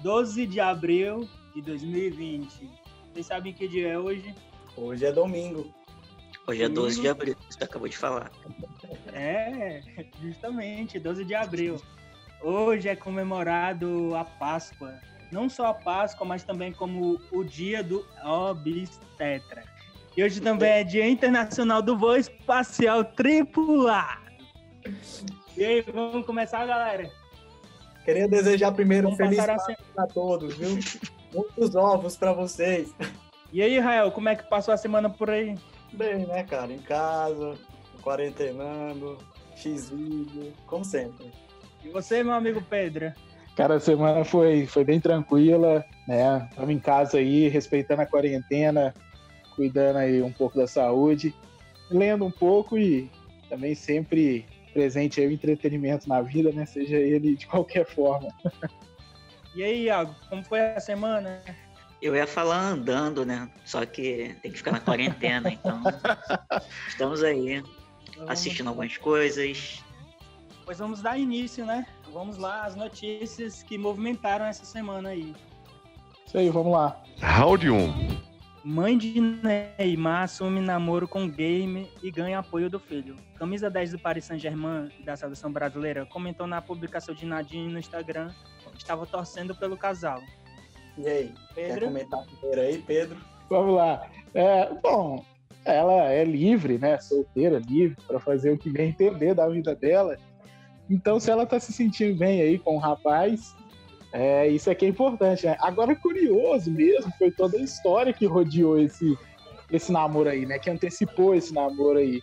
12 de abril de 2020. Vocês sabem que dia é hoje? Hoje é domingo. Hoje é 12 de abril, você acabou de falar. É, justamente, 12 de abril. Hoje é comemorado a Páscoa. Não só a Páscoa, mas também como o dia do obstetra. E hoje também é Dia Internacional do Voo Espacial Tripulado. E aí, vamos começar, galera? Queria desejar primeiro um Vamos feliz Páscoa a todos, viu? Muitos ovos para vocês. E aí, Rael, como é que passou a semana por aí? Bem, né, cara? Em casa, quarentenando, X-Vídeo, como sempre. E você, meu amigo Pedro? Cara, a semana foi, foi bem tranquila, né? Estamos em casa aí, respeitando a quarentena, cuidando aí um pouco da saúde, lendo um pouco e também sempre presente aí o entretenimento na vida, né? Seja ele de qualquer forma. E aí, Iago, como foi a semana? Eu ia falar andando, né? Só que tem que ficar na quarentena, então. Estamos aí, Vamos- assistindo algumas coisas. Pois vamos dar início, né? Vamos lá, as notícias que movimentaram essa semana aí. Isso aí, vamos lá. Round 1. Mãe de Neymar assume namoro com game e ganha apoio do filho. Camisa 10 do Paris Saint-Germain da seleção brasileira comentou na publicação de Nadine no Instagram que estava torcendo pelo casal. E aí, quer Pedro? comentar primeiro aí, Pedro? Vamos lá. É, bom, ela é livre, né? Solteira, livre, para fazer o que bem entender da vida dela. Então, se ela tá se sentindo bem aí com o rapaz, é, isso aqui é importante, né? Agora, curioso mesmo foi toda a história que rodeou esse, esse namoro aí, né? Que antecipou esse namoro aí.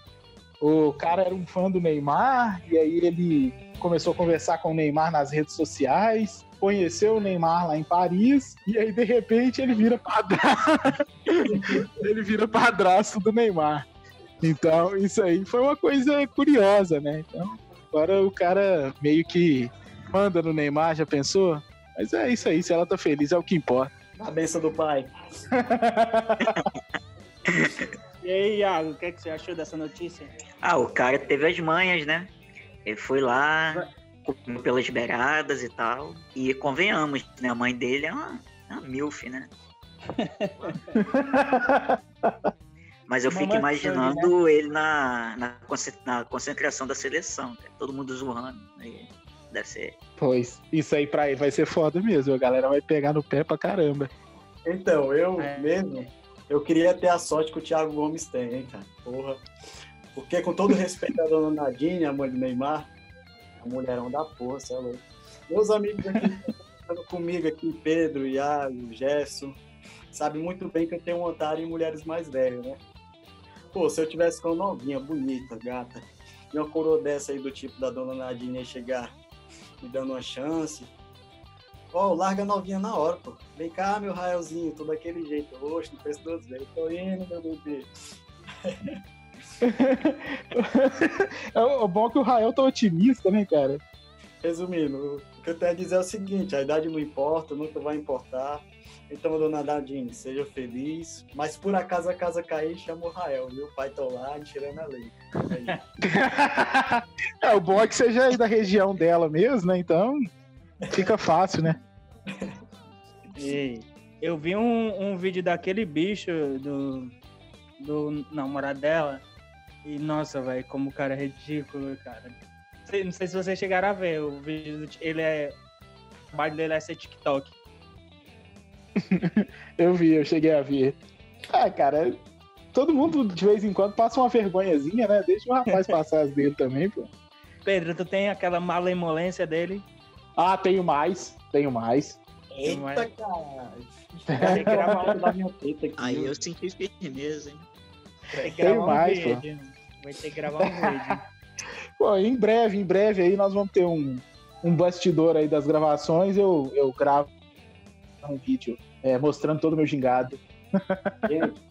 O cara era um fã do Neymar, e aí ele começou a conversar com o Neymar nas redes sociais, conheceu o Neymar lá em Paris, e aí de repente ele vira padrasto. ele vira padrasto do Neymar. Então, isso aí foi uma coisa curiosa, né? Então, agora o cara meio que manda no Neymar, já pensou? Mas é isso aí, se ela tá feliz é o que importa. A benção do pai. E aí, Iago, o que, é que você achou dessa notícia? Ah, o cara teve as manhas, né? Ele foi lá, comeu pelas beiradas e tal. E convenhamos, né? A mãe dele é uma, é uma milf, né? Mas eu Mamãe fico imaginando ele na, na, na concentração da seleção, todo mundo zoando. Aí Deve ser. Pois, isso aí pra ele vai ser foda mesmo, a galera vai pegar no pé pra caramba. Então, eu É. mesmo, eu queria ter a sorte que o Thiago Gomes tem, hein, cara? Porra. Porque, com todo respeito à dona Nadine, a mãe do Neymar, a mulherão da porra, você é louco. Meus amigos aqui comigo aqui, Pedro, Iago, Gerson, sabem muito bem que eu tenho um otário em mulheres mais velhas, né? Pô, se eu tivesse com uma novinha, bonita, gata, e uma coroa dessa aí do tipo da dona Nadine ia chegar me dando uma chance, Ó, larga a novinha na hora, pô. Vem cá, meu Raelzinho, tô daquele jeito. Oxe, não penso duas vezes. Tô indo, meu bebê. é bom que o Rael tá otimista, né, cara? Resumindo, o que eu tenho a dizer é o seguinte: a idade não importa, nunca vai importar. Então, dona Nadine, seja feliz. Mas se por acaso a casa cair, chama o Rael, viu? O pai tá lá, tirando a lei. É, o bom é que seja aí da região dela mesmo, né? Então fica fácil, né? E eu vi um, um vídeo daquele bicho do, do namorado dela. E nossa, velho, como o cara é ridículo, cara. Sei- Não sei se vocês chegaram a ver o vídeo. do- ele é. O trabalho dele é ser TikTok. Eu vi, eu cheguei a ver. Ah, cara, todo mundo de vez em quando passa uma vergonhazinha, né? Deixa o rapaz passar as dele também, pô. Pedro, tu tem aquela malemolência dele? Ah, tenho mais, tenho mais. Eita. Tem que gravar, um- da minha teta aqui. Aí eu senti firmeza, hein? tem que Tem gravar mais, um pô. vídeo. Vai ter que gravar um vídeo. Pô, em breve, em breve aí nós vamos ter um, um bastidor aí das gravações. Eu, eu gravo um vídeo é, mostrando todo o meu gingado. Gente,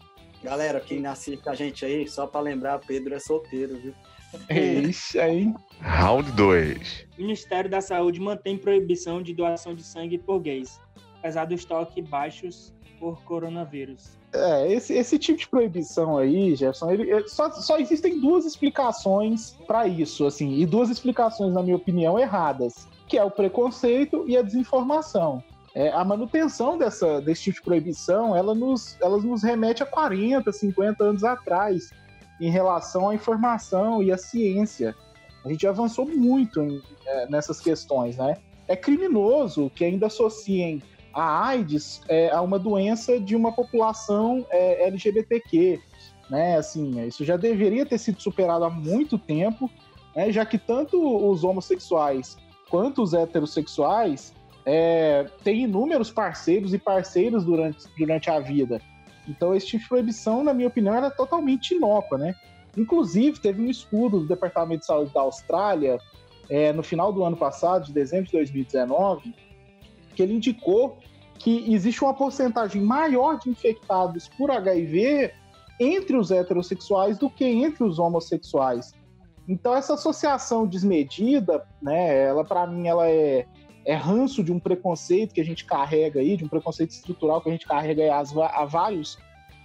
galera, quem assiste a gente aí, só pra lembrar, Pedro é solteiro, viu? É isso aí. Round 2. O Ministério da Saúde mantém proibição de doação de sangue por gays, apesar do estoque baixos por coronavírus. É, esse, esse tipo de proibição aí, Jefferson, ele, ele- só, só existem duas explicações para isso, assim, e duas explicações, na minha opinião, erradas, que é o preconceito e a desinformação. É, a manutenção dessa, desse tipo de proibição, ela nos, ela nos remete a 40, 50 anos atrás, em relação à informação e à ciência. A gente avançou muito em- é, nessas questões, né? É criminoso que ainda associem a AIDS é, a uma doença de uma população é, LGBTQ, né? Assim, isso já deveria ter sido superado há muito tempo, né? Já que tanto os homossexuais quanto os heterossexuais é, têm inúmeros parceiros e parceiras durante, durante a vida. Então, esse tipo de proibição, na minha opinião, era totalmente inócua, né? Inclusive, teve um estudo do Departamento de Saúde da Austrália, é, no final do ano passado, de dezembro de 2019, que ele indicou que existe uma porcentagem maior de infectados por HIV entre os heterossexuais do que entre os homossexuais. Então essa associação desmedida, né, ela para mim ela é, é ranço de um preconceito que a gente carrega aí, de um preconceito estrutural que a gente carrega aí há, vários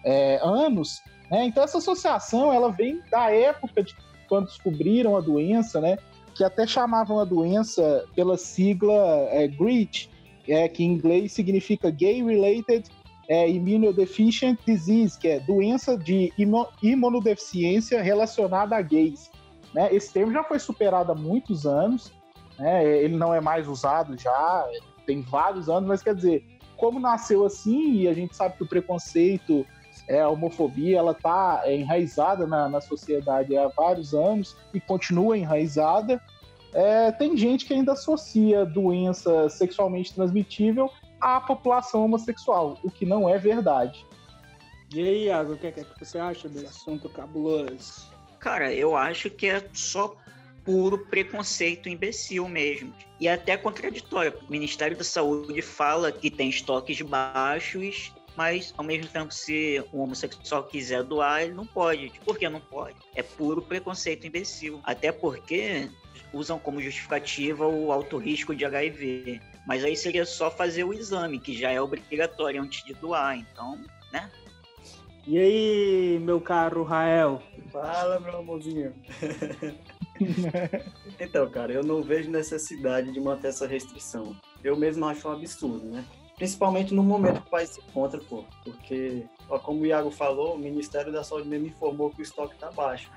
é, anos. Né? Então essa associação ela vem da época de quando descobriram a doença, né, que até chamavam a doença pela sigla é, GRID, é, que em inglês significa Gay Related é, Immunodeficient Disease, que é doença de imunodeficiência relacionada a gays. Né? Esse termo já foi superado há muitos anos, né? ele não é mais usado já, tem vários anos, mas quer dizer, como nasceu assim, e a gente sabe que o preconceito, é, a homofobia, ela está enraizada na, na sociedade há vários anos e continua enraizada, é, tem gente que ainda associa doença sexualmente transmitível à população homossexual, o que não é verdade. E aí, Iago, o que, é que você acha desse assunto cabuloso? Cara, eu acho que é só puro preconceito imbecil mesmo. E é até contraditório. O Ministério da Saúde fala que tem estoques baixos, mas ao mesmo tempo, se um homossexual quiser doar, ele não pode. Por que não pode? É puro preconceito imbecil. Até porque usam como justificativa o alto risco de HIV. Mas aí seria só fazer o exame, que já é obrigatório antes de doar. Então, né? E aí, meu caro Rael? Fala, meu amorzinho. então, cara, eu não vejo necessidade de manter essa restrição. Eu mesmo acho um absurdo, né? Principalmente no momento que o país se encontra, pô. Porque, ó, como o Iago falou, o Ministério da Saúde mesmo informou que o estoque está baixo.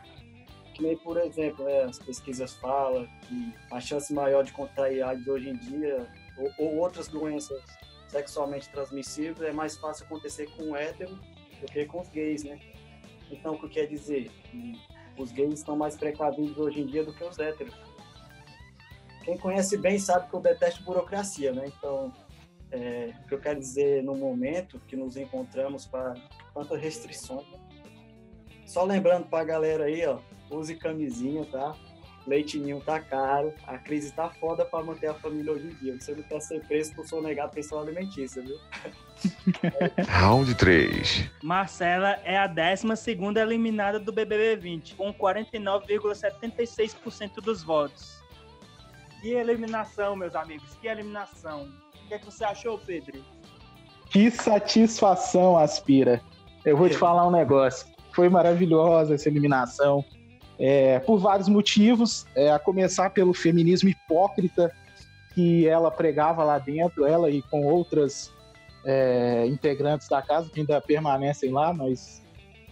Que nem, por exemplo, né, as pesquisas falam que a chance maior de contrair AIDS hoje em dia, ou, ou outras doenças sexualmente transmissíveis, é mais fácil acontecer com o hétero do que com os gays, né? Então, o que quer dizer? Os gays estão mais precavidos hoje em dia do que os héteros. Quem conhece bem sabe que eu detesto burocracia, né? Então, é, o que eu quero dizer no momento que nos encontramos para tantas restrições. Só lembrando para a galera aí, ó, use camisinha, tá? Leitinho tá caro, a crise tá foda para manter a família hoje em dia. Você não quer ser preso por sonegar pensão alimentícia, viu? Round 3. Marcela é a 12 eliminada do BBB 20, com 49,76% dos votos. Que eliminação, meus amigos, que eliminação. O que, é que você achou, Pedro? Que satisfação, Aspira. Eu vou te falar um negócio. Foi maravilhosa essa eliminação. É, por vários motivos, é, a começar pelo feminismo hipócrita que ela pregava lá dentro, ela e com outras é, integrantes da casa que ainda permanecem lá, mas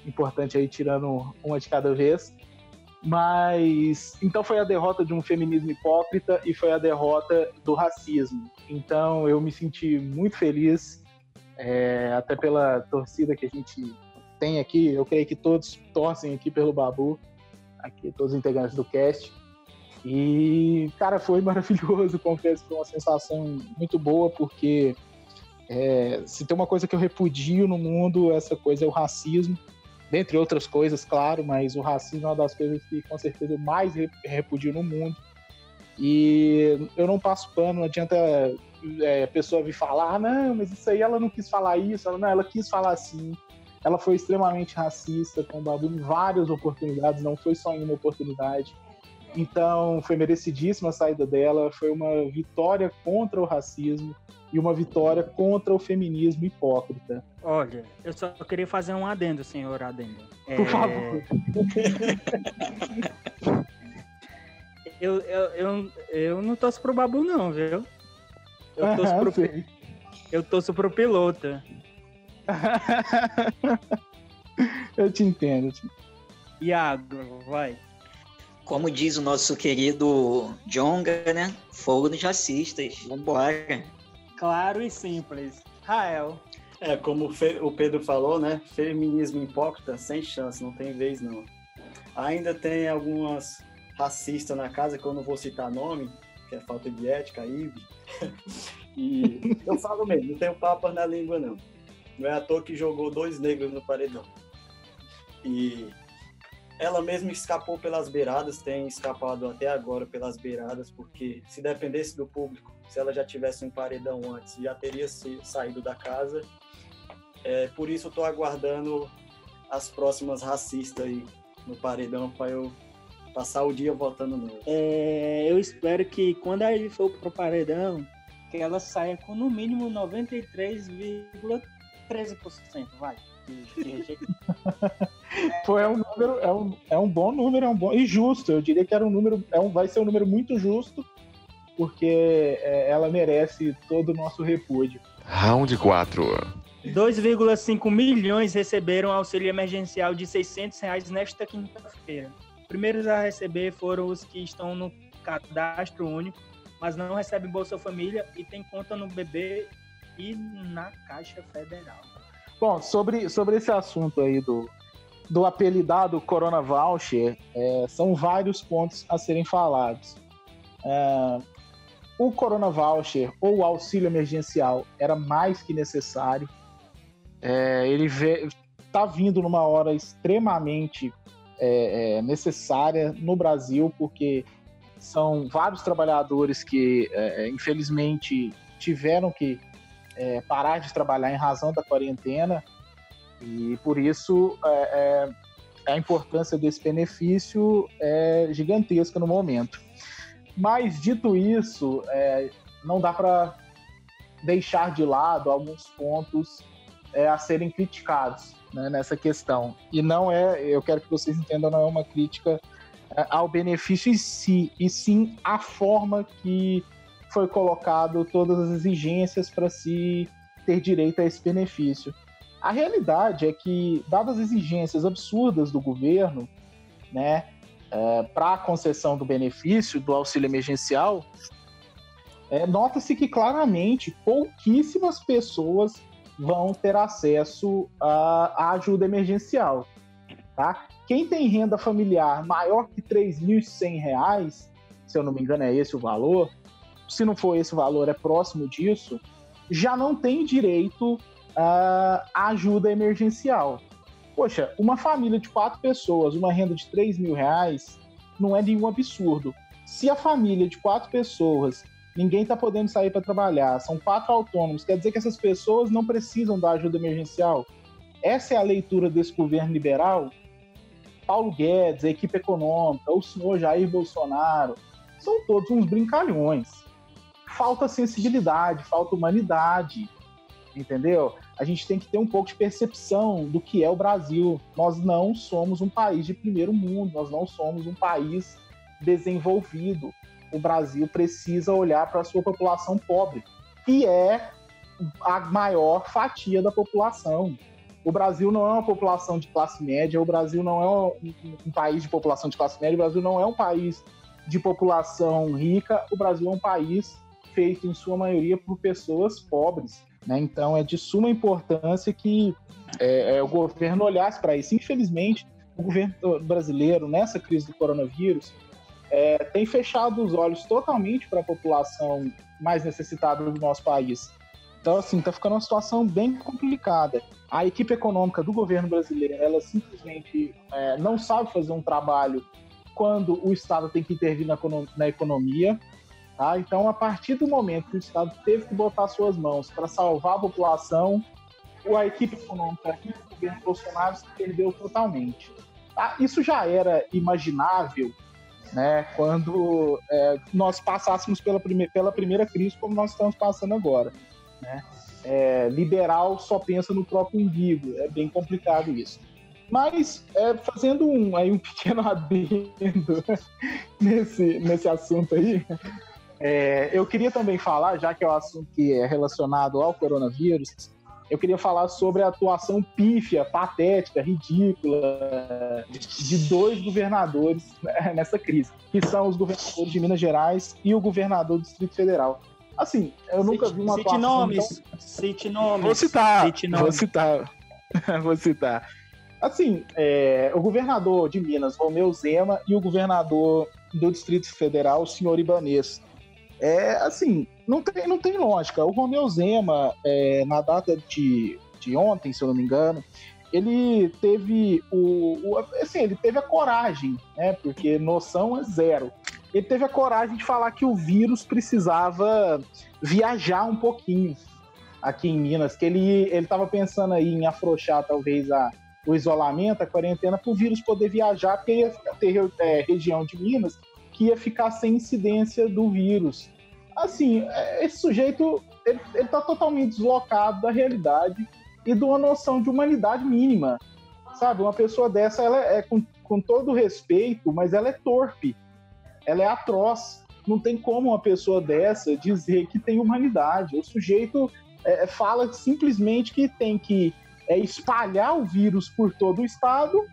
importante aí tirando uma de cada vez. Mas então foi a derrota de um feminismo hipócrita e foi a derrota do racismo. Então eu me senti muito feliz, é, até pela torcida que a gente tem aqui. Eu creio que todos torcem aqui pelo Babu, aqui todos os integrantes do cast. E cara, foi maravilhoso. Confesso que foi uma sensação muito boa porque é, se tem uma coisa que eu repudio no mundo, essa coisa é o racismo dentre outras coisas, claro, mas o racismo é uma das coisas que com certeza eu mais repudio no mundo. E eu não passo pano, não adianta é, a pessoa vir falar, ah, não, mas isso aí ela não quis falar isso, ela, não, ela quis falar assim. Ela foi extremamente racista com o Babu em várias oportunidades, não foi só em uma oportunidade. Então, foi merecidíssima a saída dela, foi uma vitória contra o racismo e uma vitória contra o feminismo hipócrita. Olha, eu só queria fazer um adendo, senhor adendo. Por é... favor. eu, eu, eu, eu não torço pro Babu, não, viu? Eu torço, pro, eu torço pro piloto. eu te entendo. Iago, vai. Como diz o nosso querido Jonga, né? Fogo nos racistas. Vambora. Claro e simples. Rael. É, como o Pedro falou, né? Feminismo hipócrita, sem chance, não tem vez não. Ainda tem algumas racistas na casa, que eu não vou citar nome, que é falta de ética, IB. e eu falo mesmo, não tenho papas na língua não. Não é à toa que jogou dois negros no paredão. E ela mesma escapou pelas beiradas, tem escapado até agora pelas beiradas, porque se dependesse do público, se ela já tivesse um paredão antes, já teria saído da casa. É, por isso estou aguardando as próximas racistas aí no paredão para eu passar o dia votando nela. É, eu espero que quando a gente for pro paredão, que ela saia com no mínimo 93,13%, vai. Foi é um número, é um, é um bom número, é um bom e justo. Eu diria que era um número, é um, vai ser um número muito justo, porque é, ela merece todo o nosso repúdio. Round 4. 2,5 milhões receberam auxílio emergencial de 600 reais nesta quinta-feira. Primeiros a receber foram os que estão no cadastro único, mas não recebem Bolsa Família e têm conta no BB e na Caixa Federal. Bom, sobre, sobre esse assunto aí do, do apelidado Corona Voucher, é, são vários pontos a serem falados. É, o Corona Voucher ou auxílio emergencial era mais que necessário. É, ele está vindo numa hora extremamente é, é, necessária no Brasil, porque são vários trabalhadores que, é, infelizmente, tiveram que parar de trabalhar em razão da quarentena e por isso é, é, a importância desse benefício é gigantesca no momento. Mas dito isso, é, não dá para deixar de lado alguns pontos é, a serem criticados né, nessa questão. E não é, eu quero que vocês entendam, não é uma crítica é, ao benefício em si, e sim a forma que foi colocado todas as exigências para se ter direito a esse benefício. A realidade é que, dadas as exigências absurdas do governo, né, é, para a concessão do benefício do auxílio emergencial, é, nota-se que claramente pouquíssimas pessoas vão ter acesso à, ajuda emergencial. Tá? Quem tem renda familiar maior que R$ 3.100, se eu não me engano é esse o valor, se não for esse o valor, é próximo disso, já não tem direito uh, ajuda emergencial. Poxa, uma família de quatro pessoas, uma renda de 3 mil reais, não é nenhum absurdo. Se a família de quatro pessoas, ninguém está podendo sair para trabalhar, são quatro autônomos, quer dizer que essas pessoas não precisam da ajuda emergencial? Essa é a leitura desse governo liberal? Paulo Guedes, a equipe econômica, o senhor Jair Bolsonaro, são todos uns brincalhões. Falta sensibilidade, falta humanidade, entendeu? A gente tem que ter um pouco de percepção do que é o Brasil. Nós não somos um país de primeiro mundo, nós não somos um país desenvolvido. O Brasil precisa olhar para a sua população pobre, que é a maior fatia da população. O Brasil não é uma população de classe média, o Brasil não é um, um país de população de classe média, o Brasil não é um país de população rica, o Brasil é um país feito em sua maioria por pessoas pobres. Né? Então, é de suma importância que é, é, o governo olhasse para isso. Infelizmente, o governo brasileiro, nessa crise do coronavírus, é, tem fechado os olhos totalmente para a população mais necessitada do nosso país. Então, assim, está ficando uma situação bem complicada. A equipe econômica do governo brasileiro, ela simplesmente é, não sabe fazer um trabalho quando o Estado tem que intervir na, na economia. Tá? Então, a partir do momento que o Estado teve que botar suas mãos para salvar a população, a equipe econômica e o governo Bolsonaro se perdeu totalmente. Tá? Isso já era imaginável né, quando é, nós passássemos pela, prime pela primeira crise como nós estamos passando agora. Né? É, liberal só pensa no próprio umbigo, é bem complicado isso. Mas, é, fazendo um, aí, um pequeno adendo nesse, nesse assunto aí, é, eu queria também falar, já que é o um assunto que é relacionado ao coronavírus, eu queria falar sobre a atuação pífia, patética, ridícula de dois governadores né, nessa crise, que são os governadores de Minas Gerais e o governador do Distrito Federal. Assim, eu nunca cite, vi uma cite atuação nomes, tão... Cite nomes. Vou citar, Cite vou nomes. citar, vou citar. Assim, é, o governador de Minas, Romeu Zema, e o governador do Distrito Federal, o senhor Ibanês. É, assim, não tem, não tem lógica. O Romeu Zema, é, na data de, de ontem, se eu não me engano, ele teve o, o, assim, ele teve a coragem, né? Porque noção é zero. Ele teve a coragem de falar que o vírus precisava viajar um pouquinho aqui em Minas, que ele ele estava pensando aí em afrouxar talvez a, o isolamento, a quarentena, para o vírus poder viajar, porque ia ter é, região de Minas que ia ficar sem incidência do vírus. Assim, esse sujeito ele, ele tá totalmente deslocado da realidade e de uma noção de humanidade mínima. Sabe, uma pessoa dessa, ela é com, com todo respeito, mas ela é torpe, ela é atroz. Não tem como uma pessoa dessa dizer que tem humanidade. O sujeito é, fala simplesmente que tem que é, espalhar o vírus por todo o estado,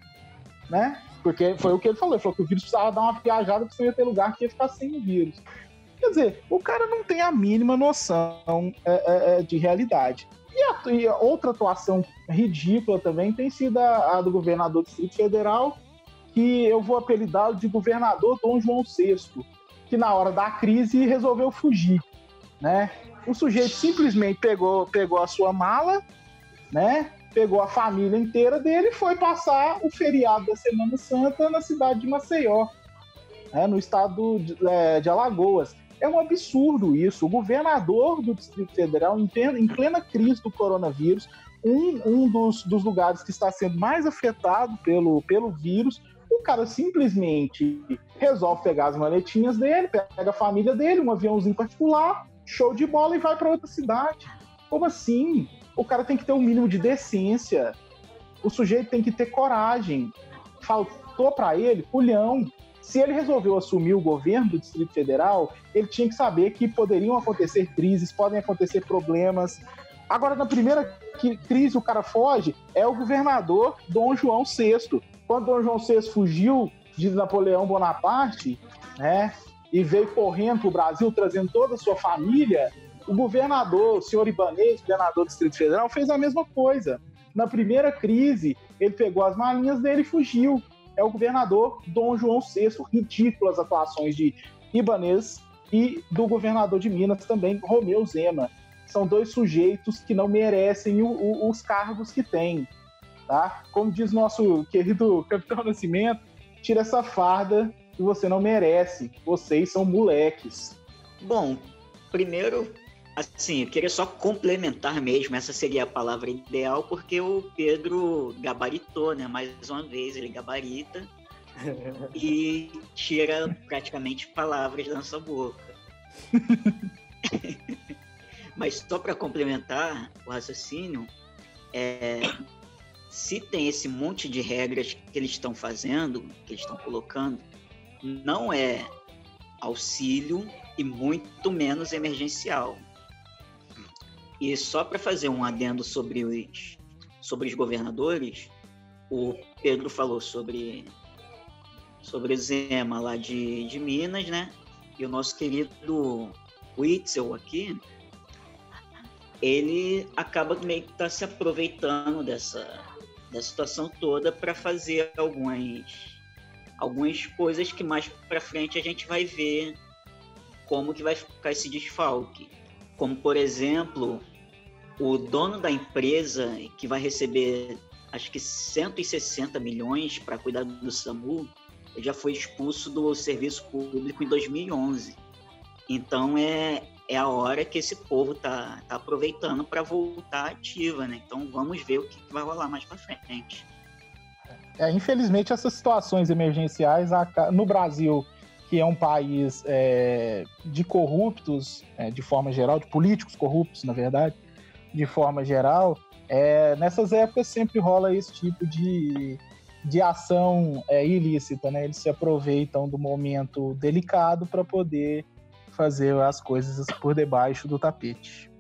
né? Porque foi o que ele falou, ele falou que o vírus precisava dar uma viajada para você ia ter lugar que ia ficar sem o vírus. Quer dizer, o cara não tem a mínima noção é, é, de realidade. E, a, e a outra atuação ridícula também tem sido a, a, do governador do Distrito Federal, que eu vou apelidá-lo de governador Dom João VI, que na hora da crise resolveu fugir, né? O sujeito simplesmente pegou, pegou a sua mala, né? Pegou a família inteira dele e foi passar o feriado da Semana Santa na cidade de Maceió, né? no estado de, é, de Alagoas. É um absurdo isso. O governador do Distrito Federal, em plena, em plena crise do coronavírus, um, um dos, dos, lugares que está sendo mais afetado pelo, pelo vírus, o cara simplesmente resolve pegar as maletinhas dele, pega a família dele, um aviãozinho particular, show de bola e vai para outra cidade. Como assim? O cara tem que ter um mínimo de decência. O sujeito tem que ter coragem. Faltou para ele culhão se ele resolveu assumir o governo do Distrito Federal, ele tinha que saber que poderiam acontecer crises, podem acontecer problemas. Agora, na primeira crise, o cara foge, é o governador Dom João VI. Quando Dom João VI fugiu de Napoleão Bonaparte, né, e veio correndo para o Brasil, trazendo toda a sua família, o governador, o senhor Ibanez, governador do Distrito Federal, fez a mesma coisa. Na primeira crise, ele pegou as malinhas dele e fugiu é o governador Dom João VI. Ridículas atuações de Ibanês e do governador de Minas também, Romeu Zema. São dois sujeitos que não merecem o, o, os cargos que têm. Tá? Como diz nosso querido Capitão Nascimento, tira essa farda que você não merece. Vocês são moleques. Bom, primeiro Assim, eu queria só complementar mesmo, essa seria a palavra ideal, porque o Pedro gabaritou, né? Mais uma vez, ele gabarita e tira praticamente palavras da nossa boca. Mas só para complementar o raciocínio, é, se tem esse monte de regras que eles estão fazendo, que eles estão colocando, não é auxílio e muito menos emergencial. E só para fazer um adendo sobre os, sobre os governadores, o Pedro falou sobre, sobre o Zema lá de, de Minas, né? E o nosso querido Witzel aqui, ele acaba meio que tá se aproveitando dessa, dessa situação toda para fazer algumas, algumas coisas que mais para frente a gente vai ver como que vai ficar esse desfalque como por exemplo o dono da empresa que vai receber acho que 160 milhões para cuidar do SAMU já foi expulso do serviço público em 2011. Então é, é a hora que esse povo tá, tá aproveitando para voltar ativa, né? Então vamos ver o que, vai rolar mais para frente. É, infelizmente, essas situações emergenciais no Brasil, que é um país é, de corruptos, é, de forma geral, de políticos corruptos, na verdade, de forma geral, é, nessas épocas sempre rola esse tipo de, de ação é, ilícita, né? Eles se aproveitam do momento delicado para poder fazer as coisas por debaixo do tapete.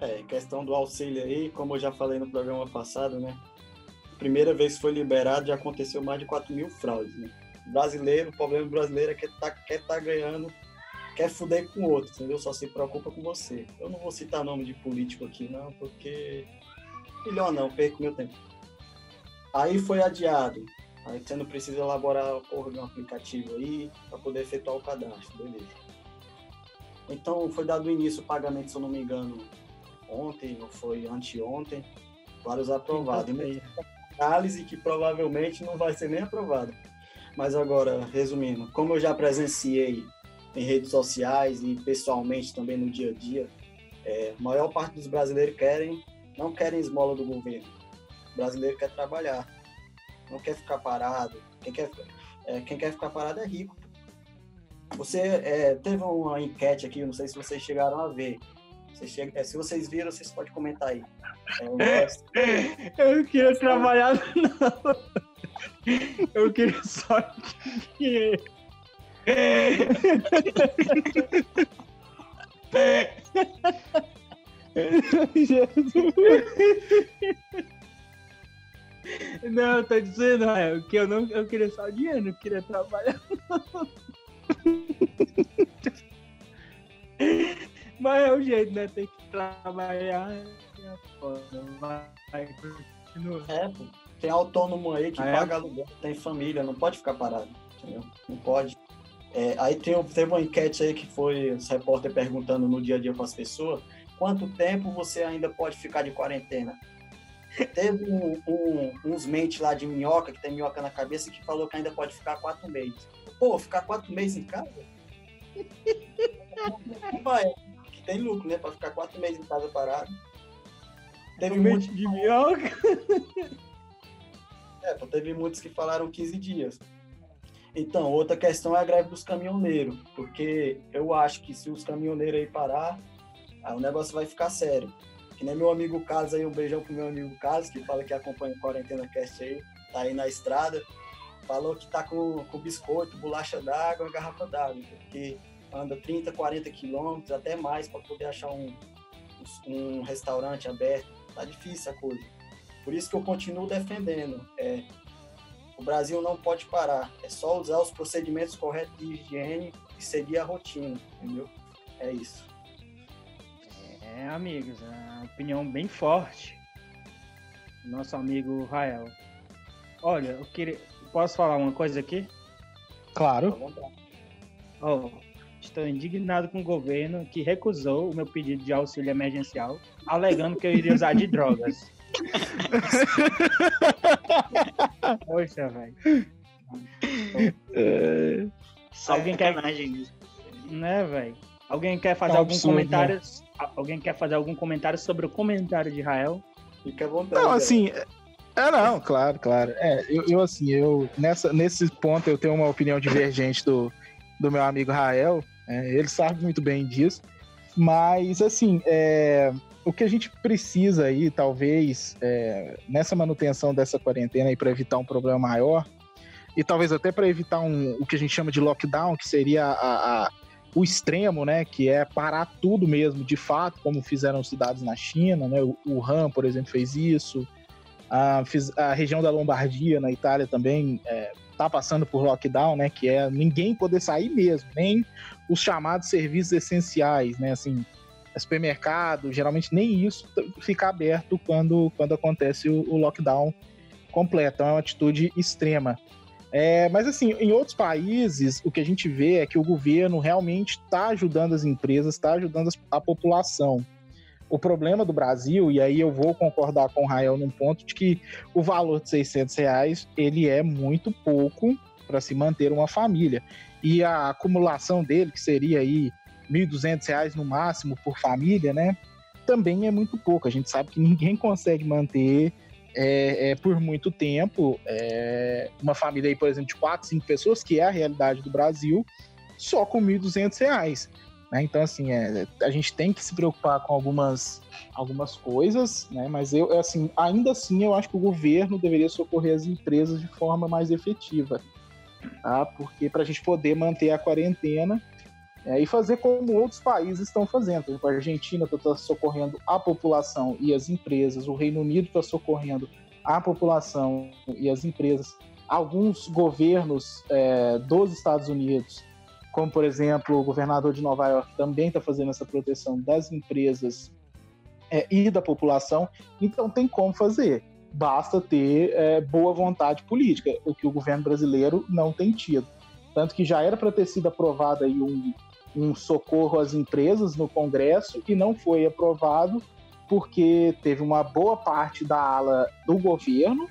É, questão do auxílio aí, como eu já falei no programa passado, né? Primeira vez que foi liberado, já aconteceu mais de 4 mil fraudes, né? Brasileiro, o problema brasileiro é que tá, quer tá ganhando, quer fuder com o outro, entendeu? Só se preocupa com você. Eu não vou citar nome de político aqui, não, porque. Melhor não, perco meu tempo. Aí foi adiado. Aí você não precisa elaborar a porra de um aplicativo aí para poder efetuar o cadastro, beleza. Então foi dado início o pagamento, se eu não me engano, ontem, ou foi anteontem, vários aprovados. Análise que provavelmente não vai ser nem aprovada. Mas agora, resumindo, como eu já presenciei em redes sociais e pessoalmente também no dia a dia, é, a maior parte dos brasileiros querem, não querem esmola do governo. O brasileiro quer trabalhar, não quer ficar parado. Quem quer, é, quem quer ficar parado é rico. Você é, teve uma enquete aqui, não sei se vocês chegaram a ver. É, se vocês viram, vocês podem comentar aí. É, eu queria trabalhar, não. Eu queria só. Jesus. Não, tô dizendo, Rael, que eu não eu queria só dinheiro, não queria trabalhar. Mas é o jeito, né? Tem que trabalhar. É vai, continua. É, tem autônomo aí que ah, paga é? aluguel, tem família, não pode ficar parado, entendeu? Não pode. É, aí tem, teve uma enquete aí que foi os repórter perguntando no dia a dia com as pessoas quanto tempo você ainda pode ficar de quarentena. Teve um, um, uns mentes lá de minhoca, que tem minhoca na cabeça, que falou que ainda pode ficar quatro meses. Pô, ficar quatro meses em casa? Vai, que tem lucro, né? Pra ficar quatro meses em casa parado. Teve um muitos... de minhoca. É, teve muitos que falaram 15 dias. Então, outra questão é a greve dos caminhoneiros, porque eu acho que se os caminhoneiros aí parar, aí o negócio vai ficar sério. Que nem meu amigo Carlos aí, um beijão pro meu amigo Carlos, que fala que acompanha o Quarentena Cast aí, tá aí na estrada. Falou que tá com, com biscoito, bolacha d'água, garrafa d'água, porque anda 30, 40 quilômetros, até mais, para poder achar um, um restaurante aberto. Tá difícil a coisa. Por isso que eu continuo defendendo. É, o Brasil não pode parar. É só usar os procedimentos corretos de higiene e seguir a rotina, entendeu? É isso. É, amigos, é uma opinião bem forte. Nosso amigo Rael. Olha, eu queria. Posso falar uma coisa aqui? Claro. Oh, estou indignado com o governo que recusou o meu pedido de auxílio emergencial, alegando que eu iria usar de drogas. Poxa, velho. É... Alguém quer. Né, velho? Alguém quer fazer é algum absurdo, comentário? Né? Alguém quer fazer algum comentário sobre o comentário de Israel? Fica à vontade. Não, assim. É, é, não, claro, claro. É, eu, eu, assim, eu nessa, nesse ponto eu tenho uma opinião divergente do, do meu amigo Rael. É, ele sabe muito bem disso. Mas, assim, é, o que a gente precisa aí, talvez, é, nessa manutenção dessa quarentena para evitar um problema maior, e talvez até para evitar um, o que a gente chama de lockdown, que seria a, a, o extremo, né, que é parar tudo mesmo, de fato, como fizeram cidades na China, né, o Wuhan, por exemplo, fez isso, a, a região da Lombardia, na Itália, também está é, passando por lockdown, né, que é ninguém poder sair mesmo, nem os chamados serviços essenciais, né, assim, supermercado, geralmente nem isso fica aberto quando, quando acontece o, o lockdown completo. Então é uma atitude extrema. É, mas assim, em outros países, o que a gente vê é que o governo realmente está ajudando as empresas, está ajudando a população. O problema do Brasil, e aí eu vou concordar com o Rael num ponto, de que o valor de 600 reais, ele é muito pouco para se manter uma família. E a acumulação dele, que seria aí R$ 1.200 no máximo por família, né? Também é muito pouco. A gente sabe que ninguém consegue manter é, é, por muito tempo é, uma família aí, por exemplo, de quatro, cinco pessoas, que é a realidade do Brasil, só com R$ 1.200. Né? Então, assim, é, a gente tem que se preocupar com algumas, algumas coisas, né? mas eu, assim, ainda assim, eu acho que o governo deveria socorrer as empresas de forma mais efetiva, tá? porque para a gente poder manter a quarentena é, e fazer como outros países estão fazendo. A Argentina está socorrendo a população e as empresas, o Reino Unido está socorrendo a população e as empresas. Alguns governos é, dos Estados Unidos, como por exemplo o governador de Nova York, também está fazendo essa proteção das empresas é, e da população. Então tem como fazer. Basta ter é, boa vontade política, o que o governo brasileiro não tem tido. Tanto que já era para ter sido aprovado aí um, um socorro às empresas no Congresso e não foi aprovado porque teve uma boa parte da ala do governo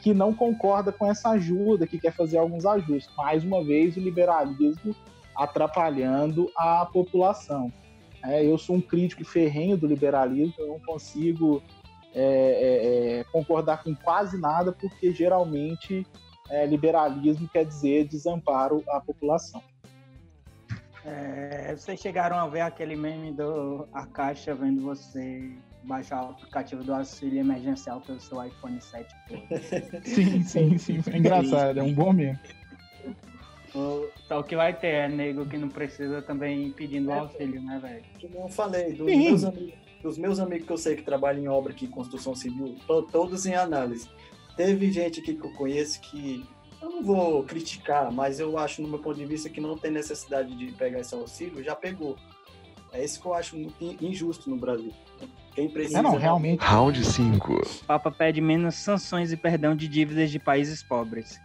que não concorda com essa ajuda, que quer fazer alguns ajustes. Mais uma vez, o liberalismo atrapalhando a população. É, eu sou um crítico ferrenho do liberalismo, eu não consigo é, é, é concordar com quase nada, porque geralmente é, liberalismo quer dizer desamparo à população. É, vocês chegaram a ver aquele meme do a caixa vendo você baixar o aplicativo do auxílio emergencial pelo seu iPhone 7 Sim, sim, sim. Foi engraçado, é um bom meme. Só o que vai ter é nego que não precisa também pedindo é, auxílio, né, velho? Como eu falei, dos meus, amigos, dos meus amigos que eu sei que trabalham em obra aqui em construção civil, todos em análise. Teve gente aqui que eu conheço que eu não vou criticar, mas eu acho, no meu ponto de vista, que não tem necessidade de pegar esse auxílio, já pegou. É isso que eu acho muito injusto no Brasil. Quem precisa. É, não, realmente. Round 5. O Papa pede menos sanções e perdão de dívidas de países pobres.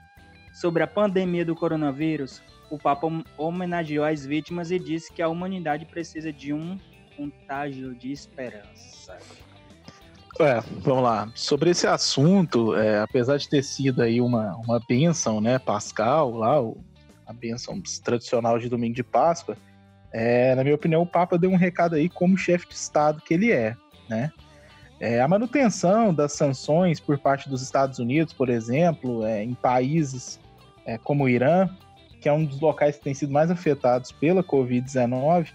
Sobre a pandemia do coronavírus, o Papa homenageou as vítimas e disse que a humanidade precisa de um contágio de esperança. É, vamos lá. Sobre esse assunto, é, apesar de ter sido aí uma, uma bênção, né, pascal, lá, o, a bênção tradicional de domingo de Páscoa, é, na minha opinião, o Papa deu um recado aí como chefe de Estado que ele é, né? É, a manutenção das sanções por parte dos Estados Unidos, por exemplo, é, em países é, como o Irã, que é um dos locais que tem sido mais afetados pela Covid-19,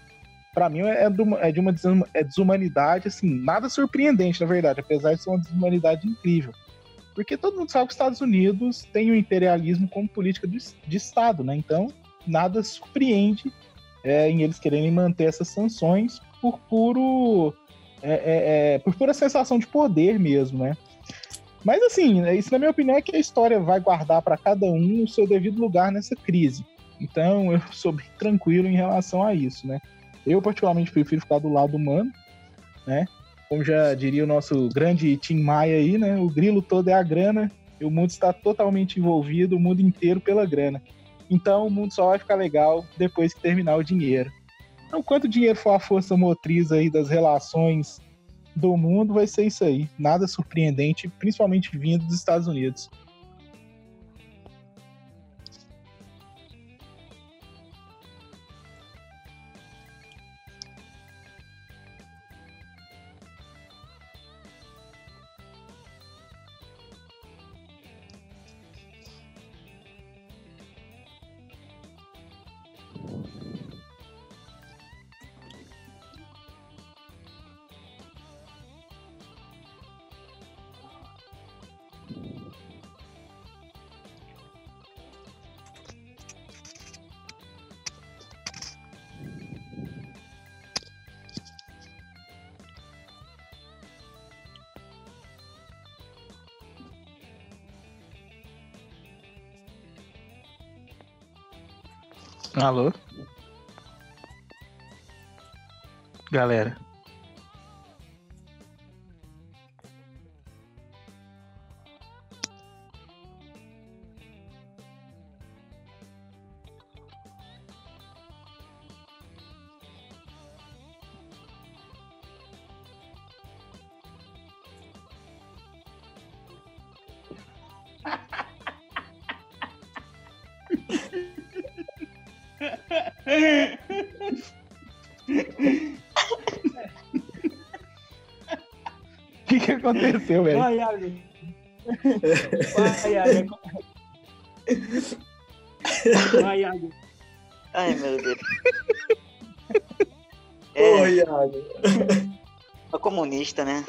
para mim é, é, de uma é desumanidade, assim, nada surpreendente, na verdade, apesar de ser uma desumanidade incrível. Porque todo mundo sabe que os Estados Unidos têm o imperialismo como política de, Estado, né? Então, nada surpreende é, em eles quererem manter essas sanções por puro. É, é, é, por pura sensação de poder mesmo, né? Mas assim, isso na minha opinião é que a história vai guardar para cada um o seu devido lugar nessa crise. Então eu sou bem tranquilo em relação a isso, né? Eu, particularmente, prefiro ficar do lado humano, né? Como já diria o nosso grande Tim Maia aí, né? O grilo todo é a grana e o mundo está totalmente envolvido, o mundo inteiro pela grana. Então o mundo só vai ficar legal depois que terminar o dinheiro. Então, quanto dinheiro for a força motriz aí das relações do mundo, vai ser isso aí. Nada surpreendente, principalmente vindo dos Estados Unidos. Alô? Galera. Aconteceu, velho? Vai, Iago. Vai, Iago. Vai, Iago. Ai, meu Deus. Ô, É, Iago. é comunista, né?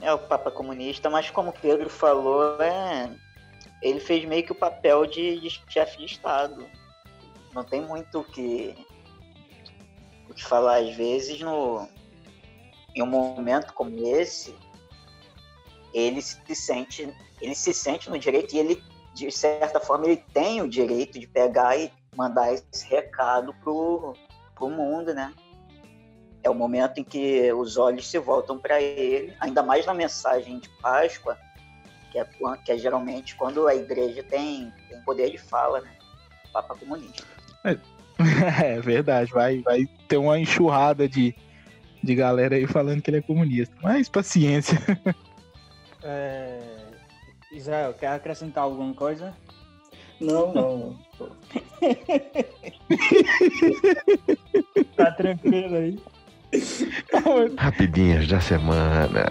É o Papa comunista, mas como o Pedro falou, é... ele fez meio que o papel de, de chefe de Estado. Não tem muito o que, que falar. Às vezes, no... em um momento como esse, ele se sente, ele se sente no direito e ele, de certa forma, ele tem o direito de pegar e mandar esse recado pro, pro mundo, né? É o momento em que os olhos se voltam para ele, ainda mais na mensagem de Páscoa, que é, que é geralmente quando a igreja tem, tem poder de fala, né? Papa comunista. É verdade, vai, vai ter uma enxurrada de, de galera aí falando que ele é comunista. Mas paciência. É... Israel, quer acrescentar alguma coisa? Não, não. Tá tranquilo aí. Rapidinhas da semana.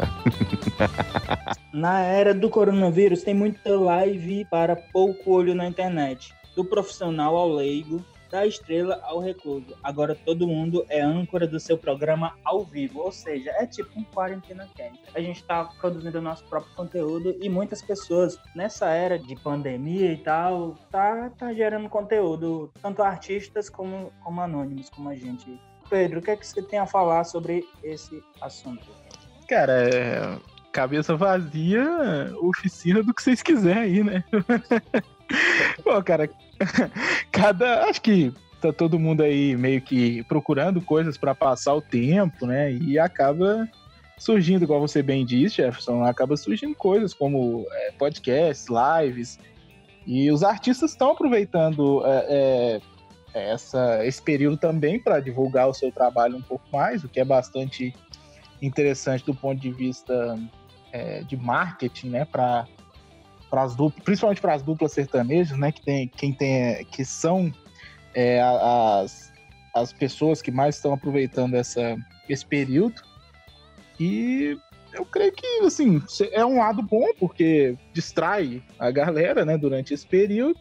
Na era do coronavírus, tem muita live para pouco olho na internet. Do profissional ao leigo, da estrela ao recluso. Agora todo mundo é âncora do seu programa ao vivo, ou seja, é tipo um quarentena cast. A gente está produzindo nosso próprio conteúdo e muitas pessoas nessa era de pandemia e tal, tá, tá gerando conteúdo, tanto artistas como, como anônimos, como a gente. Pedro, o que é que você tem a falar sobre esse assunto? Cara, é, cabeça vazia, oficina do que vocês quiserem aí, né? Pô, cara, cada. Acho que tá todo mundo aí meio que procurando coisas pra passar o tempo, né? E acaba surgindo, igual você bem disse, Jefferson, acaba surgindo coisas como é, podcasts, lives. E os artistas estão aproveitando é, é, essa, esse período também para divulgar o seu trabalho um pouco mais, o que é bastante interessante do ponto de vista é, de marketing, né, para as duplas, principalmente para as duplas sertanejas, né, que tem quem tem que são é, as, as pessoas que mais estão aproveitando essa, esse período e eu creio que assim é um lado bom porque distrai a galera, né, durante esse período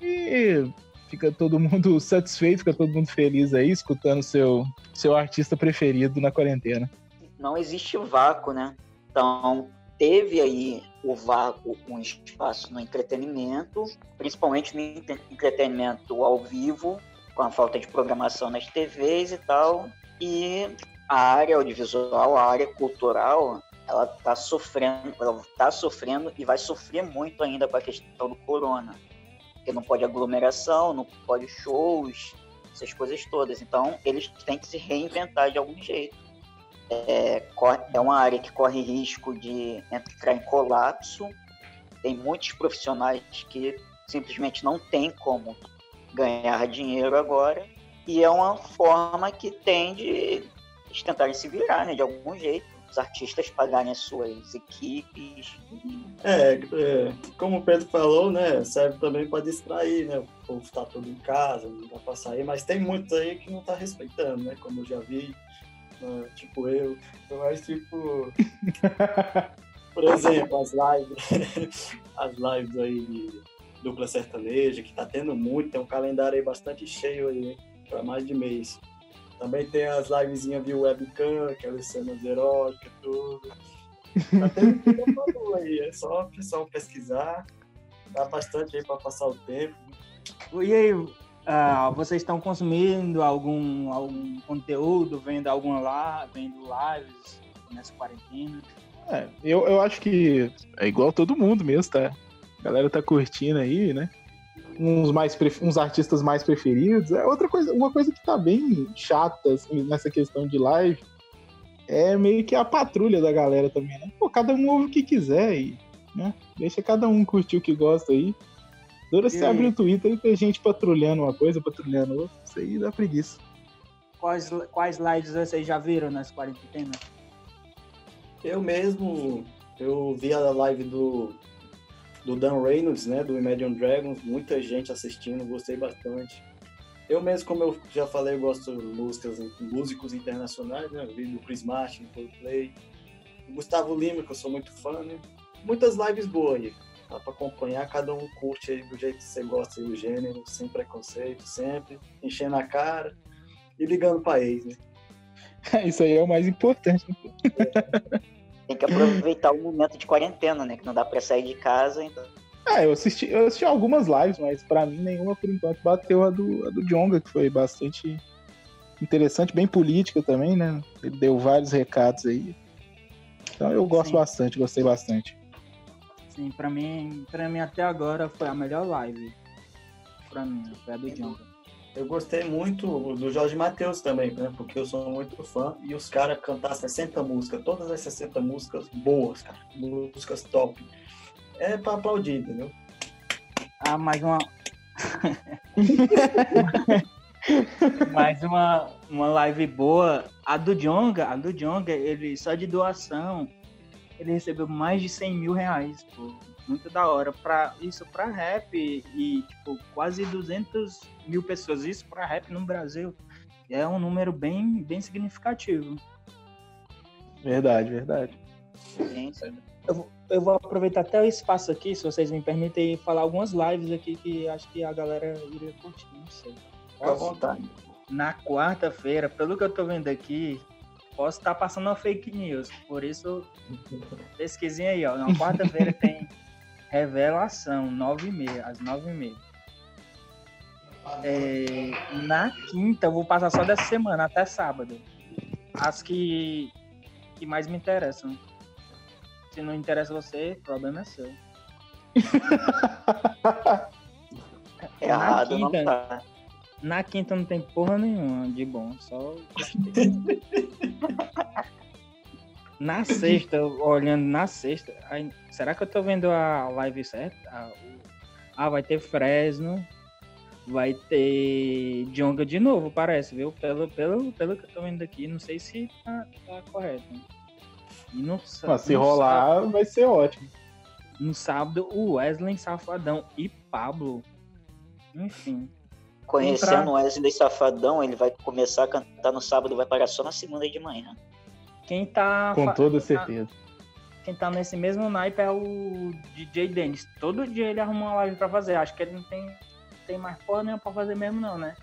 e fica todo mundo satisfeito, fica todo mundo feliz aí escutando seu seu artista preferido na quarentena. Não existe vácuo, né? Então, teve aí o vácuo, um espaço no entretenimento, principalmente no entre- entretenimento ao vivo, com a falta de programação nas TVs e tal. E a área audiovisual, a área cultural, ela está sofrendo, ela tá sofrendo e vai sofrer muito ainda com a questão do corona. Porque não pode aglomeração, não pode shows, essas coisas todas. Então, eles têm que se reinventar de algum jeito. É, é uma área que corre risco de entrar em colapso. Tem muitos profissionais que simplesmente não têm como ganhar dinheiro agora. E é uma forma que tem de eles tentarem se virar, né, de algum jeito. Os artistas pagarem as suas equipes. É, é, como o Pedro falou, né? Serve também para distrair, né? O povo está todo em casa, não dá para sair, mas tem muitos aí que não tá respeitando, né? Como eu já vi, né, tipo eu. Mas tipo. Por exemplo, as lives, as lives aí de dupla sertaneja, que tá tendo muito, tem um calendário aí bastante cheio aí, para mais de mês. Também tem as livezinhas via webcam, aquelas cenas eróticas, tudo. Tá tendo coisa aí, é só o pessoal pesquisar, dá bastante aí para passar o tempo. E aí, ah, vocês estão consumindo algum, algum conteúdo, vendo alguma lá, vendo lives nessa quarentena? É, eu, eu acho que é igual todo mundo mesmo, tá? A galera tá curtindo aí, né? Uns, mais uns artistas mais preferidos. É outra coisa, uma coisa que tá bem chata assim, nessa questão de live é meio que a patrulha da galera também, né? Pô, cada um ouve o que quiser e, né? Deixa cada um curtir o que gosta aí. Dura E você abrir o Twitter e ter gente patrulhando uma coisa, patrulhando outra. Isso aí dá preguiça. Quais, quais lives vocês já viram nessa quarentena? Eu mesmo, eu vi a live do, do Dan Reynolds, né, do Imagine Dragons, muita gente assistindo, gostei bastante. Eu mesmo, como eu já falei, eu gosto de músicas, músicos internacionais, né? Vi do Chris Martin, Coldplay, Gustavo Lima, que eu sou muito fã, né? Muitas lives boas aí. Dá pra acompanhar, cada um curte aí do jeito que você gosta aí, o gênero, sem preconceito, sempre, enchendo a cara e ligando pra ex, né? Isso aí é o mais importante. Tem que aproveitar o momento de quarentena, né? Que não dá pra sair de casa, então. É, eu assisti, eu assisti algumas lives, mas pra mim nenhuma por enquanto bateu a do, a do Jonga, que foi bastante interessante, bem política também, né? Ele deu vários recados aí. Então eu gosto Sim. bastante, gostei bastante. Sim, pra mim, pra mim até agora foi a melhor live. Pra mim, foi a do Jonga. Eu gostei muito do Jorge Matheus também, né? Porque eu sou muito fã. E os caras cantar 60 músicas, todas as 60 músicas boas, cara. Músicas top. É pra aplaudir, entendeu? Ah, mais uma. mais uma, uma live boa. A do Jonga, a do Jonga, ele só de doação, ele recebeu mais de 100 mil reais, pô. Muito da hora. Pra, isso pra rap e, tipo, quase 200 mil pessoas. Isso pra rap no Brasil é um número bem, bem significativo. Verdade, verdade. Sim, sim. Eu vou aproveitar até o espaço aqui, se vocês me permitem, e falar algumas lives aqui que acho que a galera iria curtir, não sei. Fica à vontade. Na quarta-feira, pelo que eu tô vendo aqui, posso estar passando uma fake news. Por isso, pesquisem aí, ó. Na quarta-feira tem revelação, 9h30, às 9h30. É, na quinta, eu vou passar só dessa semana, até sábado. As que, que mais me interessam. Se não interessa você, o problema é seu. Errado não quinta. tá. Na quinta não tem porra nenhuma de bom, só. na sexta, olhando na sexta, aí- será que eu tô vendo a live certa? Ah, ah, vai ter Fresno, vai ter Jonga de novo, parece, viu? Pelo, pelo, pelo que eu tô vendo aqui, não sei se tá, tá correto. E no, Mas se rolar, vai ser ótimo. sábado- no sábado, o Wesley Safadão e Pablo. Enfim. Conhecendo o Wesley Safadão, ele vai começar a cantar no sábado, vai parar só na segunda de manhã. Quem tá. Com toda certeza. Quem tá nesse mesmo naipe é o DJ Dennis. Todo dia ele arruma uma live pra fazer. Acho que ele não tem, tem mais porra nenhuma pra fazer mesmo, não, né?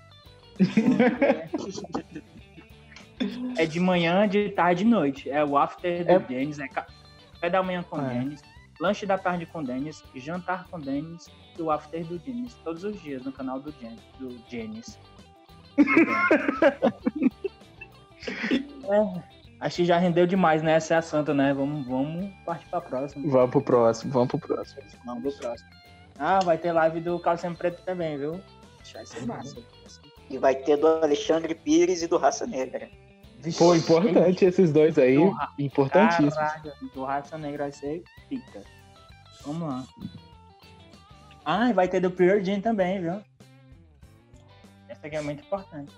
é de manhã, de tarde e de noite. É o after do É- Dennis. É ca- café da manhã com É. Dennis, lanche da tarde com Dennis, jantar com Dennis e o after do Dennis. Todos os dias no canal do, Dennis. Do Dennis. É, acho que já rendeu demais, né? Essa é a santa, né? Vamos, vamos partir pra próxima. Vamos pro próximo, vamos pro próximo. Vamos pro próximo. Ah, vai ter live do Carlos Sempre Preto também, viu? Vai ser massa. E vai ter do Alexandre Pires e do Raça Negra. Vixe, Pô, importante esses dois aí. Porra, Importantíssimos. Caralho, do Raça Negra vai ser pica. Vamos lá. Ah, e vai ter do Pure Jean também, viu? Essa aqui é muito importante.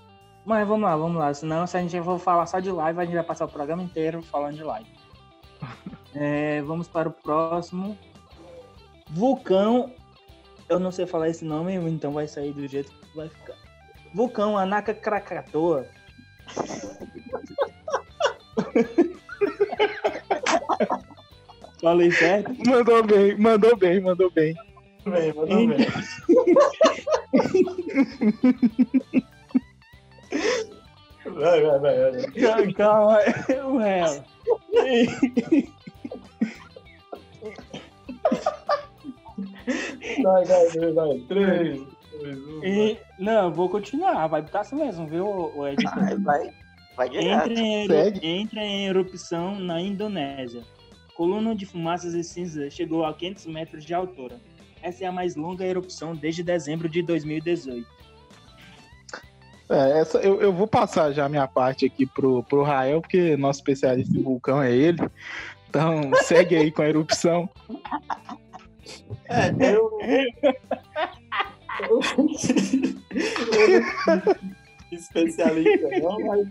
Mas vamos lá, vamos lá. Senão, se a gente for falar só de live, a gente vai passar o programa inteiro falando de live. É, vamos para o próximo. Vulcão. Eu não sei falar esse nome, então vai sair do jeito que vai ficar. Vulcão Anaka Krakatoa. Falei certo? Mandou bem, mandou bem, mandou bem. Bem, mandou bem. Vai, vai, vai. vai. Calma, o réu. Vai, vai, vai, vai. Três, dois. E, não, vou continuar, vai botar assim mesmo, viu, o editor? Vai, vai, vai direto. Entra em, eru- entra em erupção na Indonésia. Coluna de fumaças e cinzas chegou a 500 metros de altura. Essa é a mais longa erupção desde dezembro de 2018. É, essa, eu, eu vou passar já a minha parte aqui pro, pro Rael, porque nosso especialista em vulcão é ele. Então, segue aí com a erupção. É, eu. Especialista, não, mas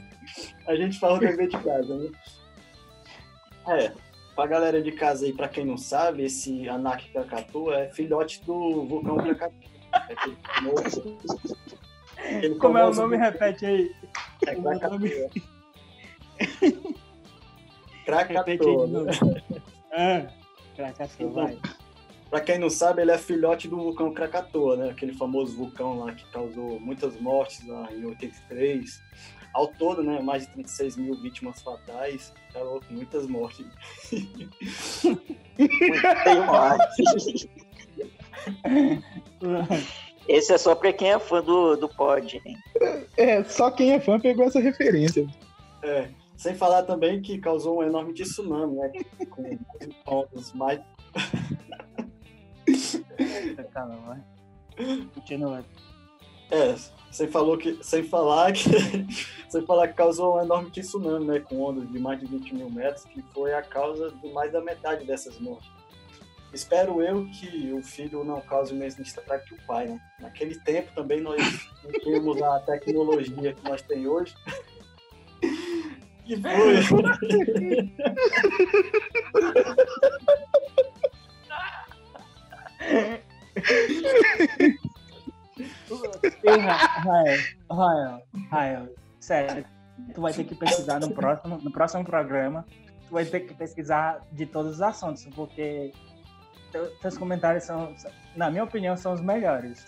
a gente fala o dever de casa, né? É, pra galera de casa aí, pra quem não sabe, esse Anak Krakatoa é filhote do vulcão Krakatoa. É aquele Como é o famoso nome? Repete aí. É Como é o nome? Krakatoa. Repete aí de Krakatoa. novo. Ah, Krakatoa, vai. Pra quem não sabe, ele é filhote do vulcão Krakatoa, né? Aquele famoso vulcão lá que causou muitas mortes lá em 83. Ao todo, né? Mais de 36 mil vítimas fatais. Tá louco, muitas mortes. Tem morte. Esse é só pra quem é fã do, do pod, hein? É, só quem é fã pegou essa referência. É. Sem falar também que causou um enorme tsunami, né? Com pontos mais. Calma, vai. Continua. É, sem, falou que, sem falar que. sem falar que causou um enorme tsunami, né? Com ondas de mais de 20 mil metros, que foi a causa de mais da metade dessas mortes. Espero eu que o filho não cause o mesmo estrago que o pai, né? Naquele tempo também nós não tínhamos a tecnologia que nós temos hoje. E foi. Ei, Rael, Rael, Rael, sério, tu vai ter que pesquisar no próximo, no próximo programa, tu vai ter que pesquisar de todos os assuntos, porque teu- teus comentários são, na minha opinião, são os melhores.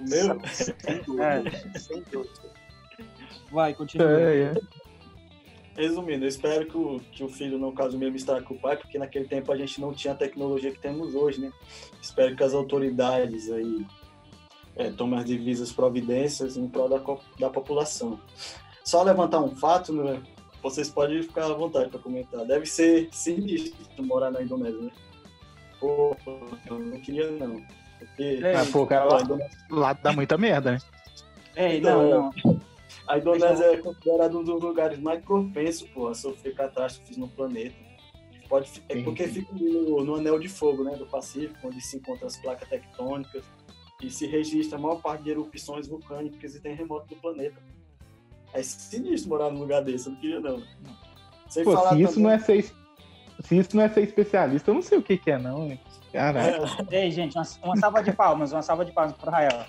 O meu? Sem É. dúvida. Sem dúvida. Vai, continua. É, é. Resumindo, eu espero que o, que o filho não cause o mesmo estrago que o pai, porque naquele tempo a gente não tinha a tecnologia que temos hoje, né? Espero que as autoridades aí é, tomem as devidas providências em prol da, da população. Só levantar um fato, né? Vocês podem ficar à vontade para comentar. Deve ser sinistro morar na Indonésia, né? Pô, eu não queria não. Porque É. Pô, cara, lá, lá dá muita merda, né? Ei, não, não. A Indonésia é considerada um dos lugares mais propensos pô, a sofrer catástrofes no planeta. Pode, é Sim, porque sim. fica no, no anel de fogo né, do Pacífico, onde se encontram as placas tectônicas e se registra a maior parte de erupções vulcânicas e terremotos do planeta. É sinistro morar num lugar desse, eu não queria não. Sem Pô, falar se isso também- não é ser. Se isso não é ser especialista, eu não sei o que, que é, não. né? Caraca. Ei, gente, uma, uma salva de palmas, uma salva de palmas pro Rael.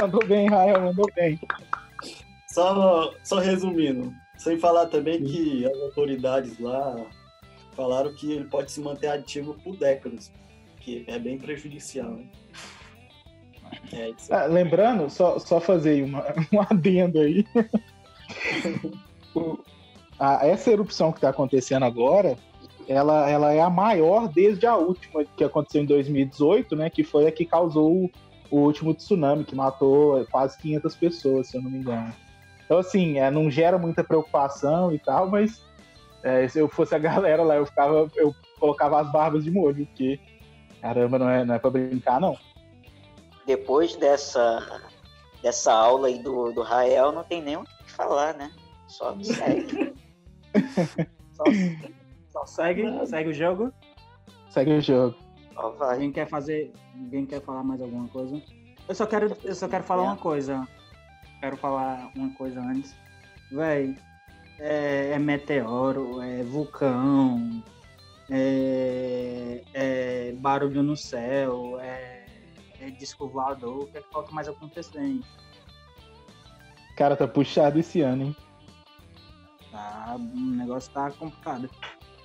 Mandou bem, Rael, mandou bem. Só, só resumindo, sem falar também que as autoridades lá falaram que ele pode se manter ativo por décadas, que é bem prejudicial. Né? É. Ah, lembrando, só, só fazer uma, um adendo aí. O- a- essa erupção que está acontecendo agora, ela, ela é a maior desde a última que aconteceu em 2018, né? Que foi a que causou o, último tsunami, que matou quase 500 pessoas, se eu não me engano. Então, assim, é, não gera muita preocupação e tal, mas é, se eu fosse a galera lá, eu ficava, eu colocava as barbas de molho, porque caramba, não é, não é pra brincar, não. Depois dessa, dessa aula aí do, do Rael, não tem nem o que falar, né? Só segue. Só, só segue, segue o jogo. Segue o jogo. Vai. Alguém quer fazer. Alguém quer falar mais alguma coisa? Eu só quero, eu só quero falar uma coisa. Quero falar uma coisa antes. Véi, é, é meteoro, é vulcão, é, é barulho no céu, é, é disco voador. O que é que falta mais acontecer, hein? Cara, tá puxado esse ano, hein? Tá, o negócio tá complicado.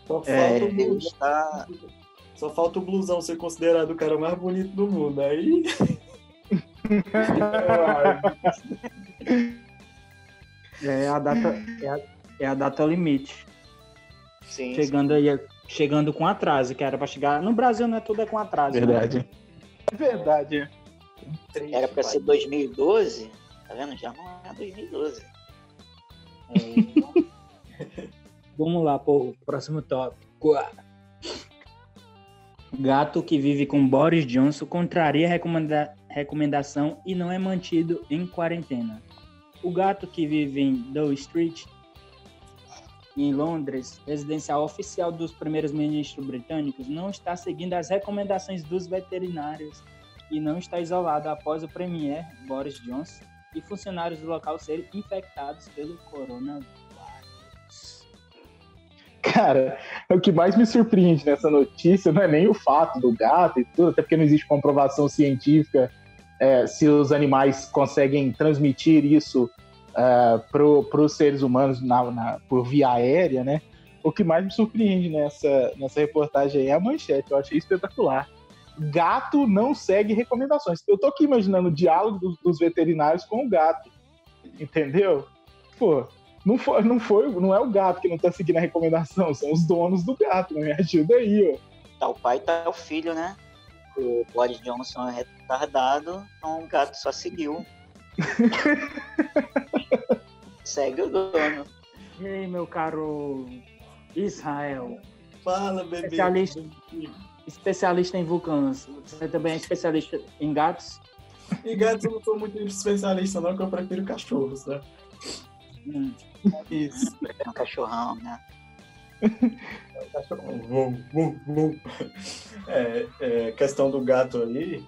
Só, É, falta o Deus tá. Só falta o blusão ser considerado o cara mais bonito do mundo. Aí. É a data, é a, é a data limite. Sim, Chegando aí, chegando com atraso, que era pra chegar. No Brasil não é tudo é com atraso. né? Verdade. É verdade. sim. Era pra ser 2012, tá vendo? Já não é 2012. É. Vamos lá, pô, próximo tópico. Gato que vive com Boris Johnson contraria a recomenda- recomendação e não é mantido em quarentena. O gato que vive em Dow Street, em Londres, residencial oficial dos primeiros ministros britânicos, não está seguindo as recomendações dos veterinários e não está isolado após o premier Boris Johnson e funcionários do local serem infectados pelo coronavírus. Cara, o que mais me surpreende nessa notícia não é nem o fato do gato e tudo, até porque não existe comprovação científica é, se os animais conseguem transmitir isso uh, para os seres humanos na, na, por via aérea, né? O que mais me surpreende nessa, nessa reportagem é a manchete, eu achei espetacular. Gato não segue recomendações. Eu tô aqui imaginando o diálogo dos, dos veterinários com o gato, entendeu? Pô, não foi, não foi, não é o gato que não tá seguindo a recomendação, são os donos do gato, me ajuda aí, ó. Tá o pai tá o filho, né? O Boris Johnson é retardado, então o gato só seguiu. Segue o dono. E aí, meu caro Israel? Fala, bebê. Especialista, especialista em vulcanos. Você também é especialista em gatos? Em gatos eu não sou muito especialista, não, que eu prefiro cachorros, né? Hum. Isso. É um cachorrão, né? Vum, vum, vum. É, é, questão do gato aí,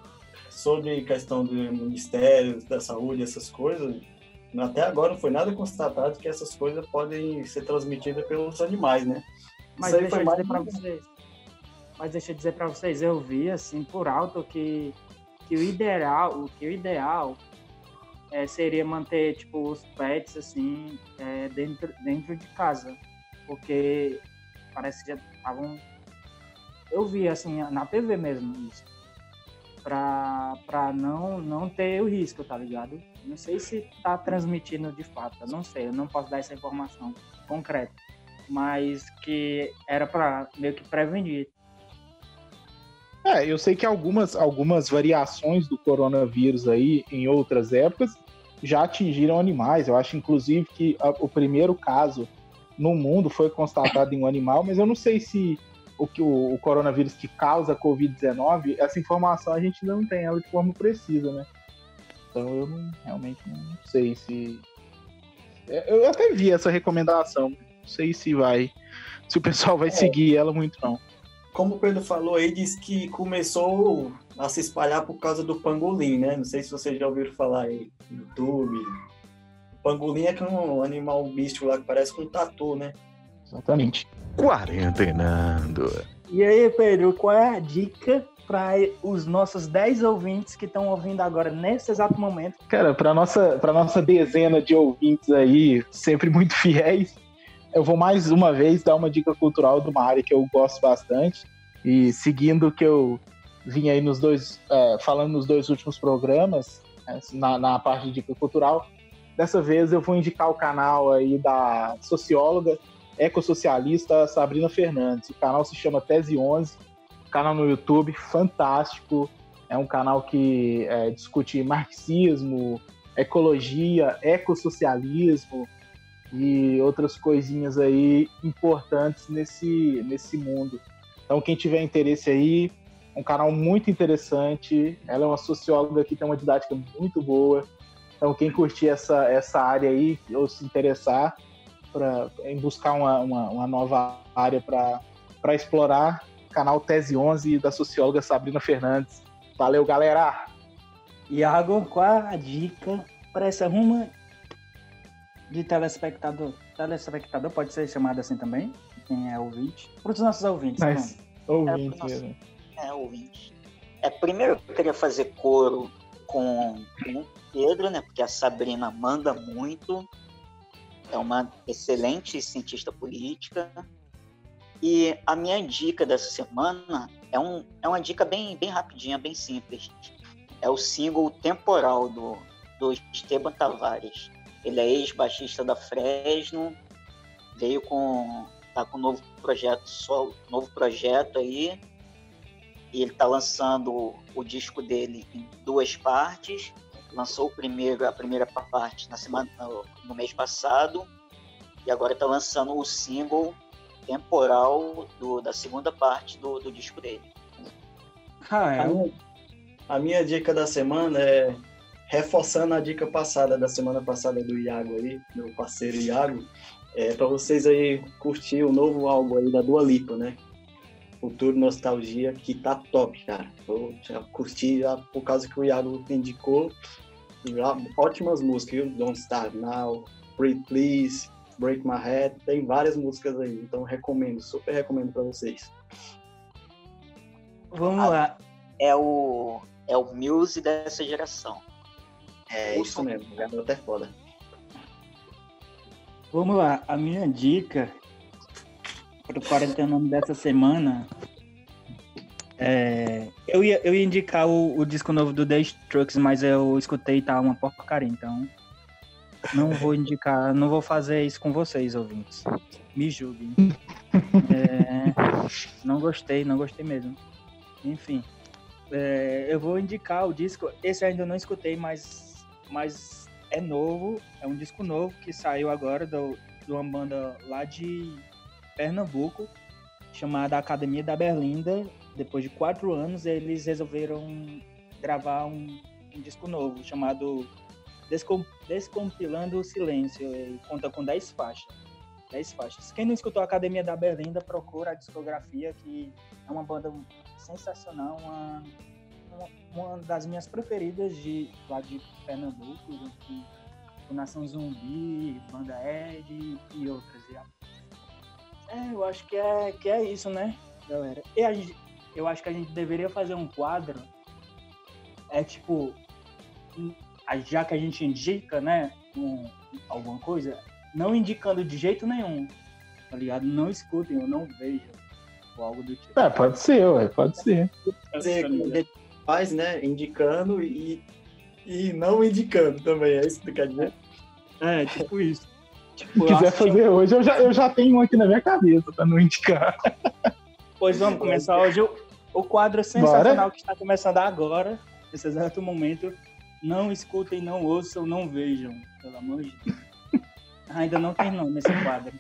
sobre questão do Ministério da Saúde, essas coisas, até agora não foi nada constatado que essas coisas podem ser transmitidas pelos animais, né? Mas Isso aí deixa foi eu mais dizer pra vocês. Mas deixa eu dizer para vocês, eu vi assim por alto que, que o ideal, o que o ideal é, seria manter tipo os pets assim é, dentro dentro de casa, porque parece que já estavam eu vi assim na TV mesmo isso. Pra, pra não, não ter o risco, tá ligado? Não sei se tá transmitindo de fato, não sei, eu não posso dar essa informação concreta. Mas que era para meio que prevenir. É, eu sei que algumas, algumas variações do coronavírus aí, em outras épocas, já atingiram animais. Eu acho, inclusive, que a- o primeiro caso no mundo foi constatado em um animal, mas eu não sei se o, que o, o coronavírus que causa a Covid-19, essa informação a gente não tem ela de forma precisa, né? Então eu não, realmente não sei se. É, Eu até vi essa recomendação, não sei se vai. Se o pessoal vai seguir ela muito, não. Como o Pedro falou aí, diz que começou a se espalhar por causa do pangolim, né? Não sei se vocês já ouviram falar aí no YouTube. O pangolim é que é um animal místico lá que parece com um tatu, né? Exatamente. Quarentenando. E aí, Pedro, qual é a dica para os nossos 10 ouvintes que estão ouvindo agora nesse exato momento? Cara, para nossa para nossa dezena de ouvintes aí, sempre muito fiéis, eu vou mais uma vez dar uma dica cultural de uma área que eu gosto bastante e seguindo que eu vim aí nos dois é, falando nos dois últimos programas né, na, na parte de dica cultural. Dessa vez eu vou indicar o canal aí da socióloga ecossocialista Sabrina Fernandes. O canal se chama Tese 11, canal no YouTube fantástico. É um canal que é, discute marxismo, ecologia, ecossocialismo e outras coisinhas aí importantes nesse, nesse mundo. Então, quem tiver interesse aí, é um canal muito interessante. Ela é uma socióloga que tem uma didática muito boa. Então, quem curtir essa, essa área aí, ou se interessar pra, em buscar uma, uma, uma nova área para explorar, canal Tese 11 da socióloga Sabrina Fernandes. Valeu, galera! Iago, qual a dica para essa ruma de telespectador? Telespectador pode ser chamado assim também? Quem é ouvinte? Para os nossos ouvintes, Mas, pronto. ouvinte nossa. mesmo. É, ouvinte. É, primeiro eu queria fazer coro com, com o Pedro, né? Porque a Sabrina manda muito. É uma excelente cientista política. E a minha dica dessa semana é, um, é uma dica bem, bem rapidinha, bem simples. É o single Temporal do, do Esteban Tavares. Ele é ex-baixista da Fresno, veio com tá com um novo projeto solo, novo projeto aí. E ele tá lançando o disco dele em duas partes. Lançou o primeiro, a primeira parte na semana no, mês passado e agora tá lançando o single temporal do, da segunda parte do, do disco dele. Ah, A é. minha, a minha dica da semana é reforçando a dica passada da semana passada do Iago aí, meu parceiro Iago, é para vocês aí curtir o novo álbum aí da Dua Lipa, né? Futuro Nostalgia, que tá top, cara. Eu já curti já por causa que o Iago indicou. Já, ótimas músicas, viu? Don't Start Now, Breathe Please, Break My Head, tem várias músicas aí, então recomendo, super recomendo para vocês. Vamos lá. É o é o Muse dessa geração. É isso, isso mesmo, garoto é foda. Vamos lá, a minha dica para o quarentena dessa semana é, eu, ia, eu ia indicar o, o disco novo do The Strokes, mas eu escutei e tá uma porcaria, então não vou indicar, não vou fazer isso com vocês, ouvintes. Me julguem. É, não gostei, não gostei mesmo. Enfim, é, eu vou indicar o disco. Esse eu ainda não escutei, mas, mas é novo. É um disco novo que saiu agora do, de uma banda lá de Pernambuco, chamada Academia da Berlinda. Depois de quatro anos, eles resolveram gravar um, um disco novo chamado Descom Descompilando o Silêncio. E conta com 10 faixas. 10 faixas. Quem não escutou a Academia da Berlinda, procura a discografia, que é uma banda sensacional, uma, uma das minhas preferidas de lá de Pernambuco, com Nação Zumbi, Banda Ed e outras. É, eu acho que é, que é isso, né, galera? E a gente, eu acho que a gente deveria fazer um quadro. É tipo, já que a gente indica, né, um, alguma coisa, não indicando de jeito nenhum, tá ligado? Não escutem ou não vejam, ou algo do tipo. É, pode ser, ué, pode ser. Você faz, né, indicando e, e não indicando também, é isso que tu quer dizer? É, tipo isso. Tipo, Se quiser fazer que... hoje, eu já, eu já tenho um aqui na minha cabeça pra não indicar. Pois vamos começar hoje. O, o quadro sensacional Bora? que está começando agora, nesse exato momento. Não escutem, não ouçam, não vejam, pelo amor de Deus. Ainda não tem nome esse quadro.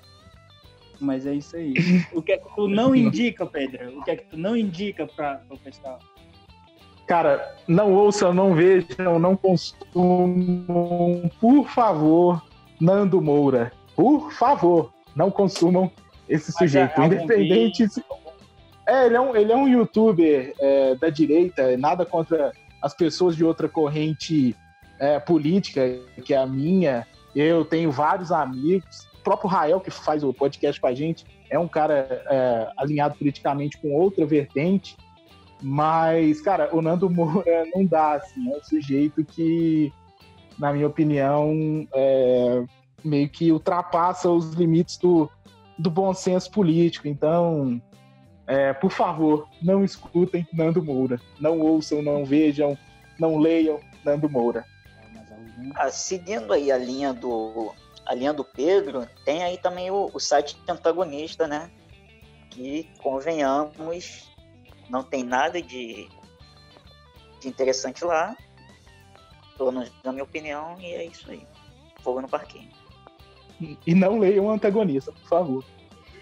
Mas é isso aí. O que é que tu não indica, Pedro? O que é que tu não indica para o pessoal? Cara, não ouçam, não vejam, não consumam, por favor, Nando Moura. Por favor, não consumam esse Mas sujeito. É Independente. Se... É, ele é um, ele é um youtuber é, da direita, nada contra as pessoas de outra corrente é, política, que é a minha. Eu tenho vários amigos. O próprio Rael, que faz o podcast com a gente, é um cara é, alinhado politicamente com outra vertente. Mas, cara, o Nando Moura não dá, assim, é um sujeito que, na minha opinião, é, meio que ultrapassa os limites do, do bom senso político. Então, é, por favor, não escutem Nando Moura. Não ouçam, não vejam, não leiam Nando Moura. Ah, seguindo aí a linha do a linha do Pedro, tem aí também o, o site antagonista, né? Que convenhamos, não tem nada de, de interessante lá. Pelo menos na minha opinião, e é isso aí. Fogo no parquinho. E não leiam o antagonista, por favor.